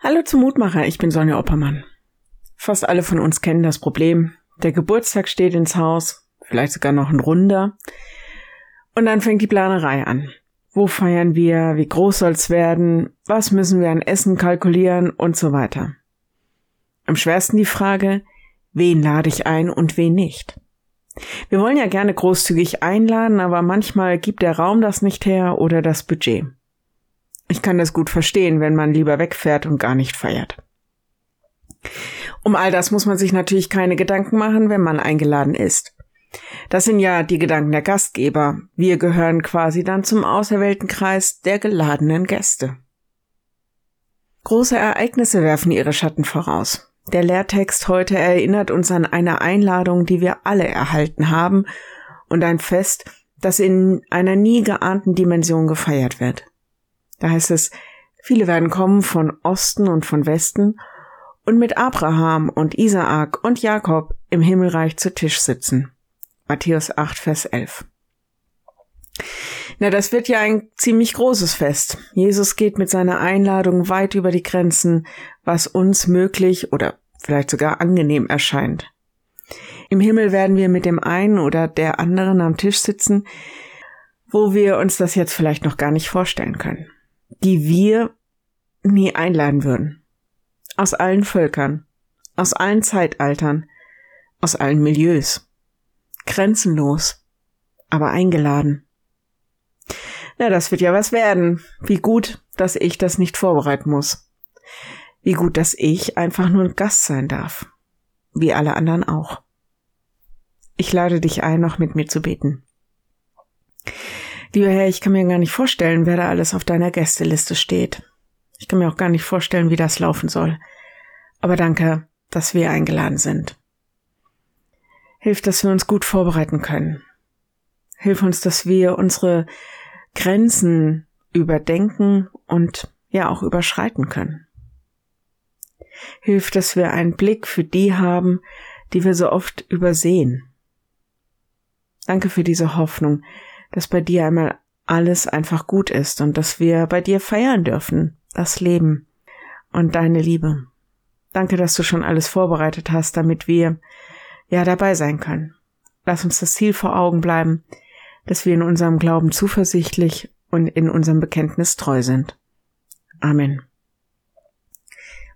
Hallo zum Mutmacher, ich bin Sonja Oppermann. Fast alle von uns kennen das Problem. Der Geburtstag steht ins Haus, vielleicht sogar noch ein runder. Und dann fängt die Planerei an. Wo feiern wir? Wie groß soll's werden? Was müssen wir an Essen kalkulieren? Und so weiter. Am schwersten die Frage, wen lade ich ein und wen nicht? Wir wollen ja gerne großzügig einladen, aber manchmal gibt der Raum das nicht her oder das Budget. Ich kann das gut verstehen, wenn man lieber wegfährt und gar nicht feiert. Um all das muss man sich natürlich keine Gedanken machen, wenn man eingeladen ist. Das sind ja die Gedanken der Gastgeber. Wir gehören quasi dann zum auserwählten Kreis der geladenen Gäste. Große Ereignisse werfen ihre Schatten voraus. Der Lehrtext heute erinnert uns an eine Einladung, die wir alle erhalten haben und ein Fest, das in einer nie geahnten Dimension gefeiert wird. Da heißt es, viele werden kommen von Osten und von Westen und mit Abraham und Isaak und Jakob im Himmelreich zu Tisch sitzen. Matthäus 8, Vers 11. Na, das wird ja ein ziemlich großes Fest. Jesus geht mit seiner Einladung weit über die Grenzen, was uns möglich oder vielleicht sogar angenehm erscheint. Im Himmel werden wir mit dem einen oder der anderen am Tisch sitzen, wo wir uns das jetzt vielleicht noch gar nicht vorstellen können die wir nie einladen würden. Aus allen Völkern, aus allen Zeitaltern, aus allen Milieus. Grenzenlos, aber eingeladen. Na, das wird ja was werden. Wie gut, dass ich das nicht vorbereiten muss. Wie gut, dass ich einfach nur ein Gast sein darf. Wie alle anderen auch. Ich lade dich ein, noch mit mir zu beten. Lieber Herr, ich kann mir gar nicht vorstellen, wer da alles auf deiner Gästeliste steht. Ich kann mir auch gar nicht vorstellen, wie das laufen soll. Aber danke, dass wir eingeladen sind. Hilf, dass wir uns gut vorbereiten können. Hilf uns, dass wir unsere Grenzen überdenken und ja auch überschreiten können. Hilf, dass wir einen Blick für die haben, die wir so oft übersehen. Danke für diese Hoffnung, dass bei dir einmal alles einfach gut ist und dass wir bei dir feiern dürfen, das Leben und deine Liebe. Danke, dass du schon alles vorbereitet hast, damit wir ja dabei sein können. Lass uns das Ziel vor Augen bleiben, dass wir in unserem Glauben zuversichtlich und in unserem Bekenntnis treu sind. Amen.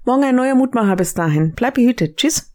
Morgen ein neuer Mutmacher bis dahin. Bleib behütet. Tschüss.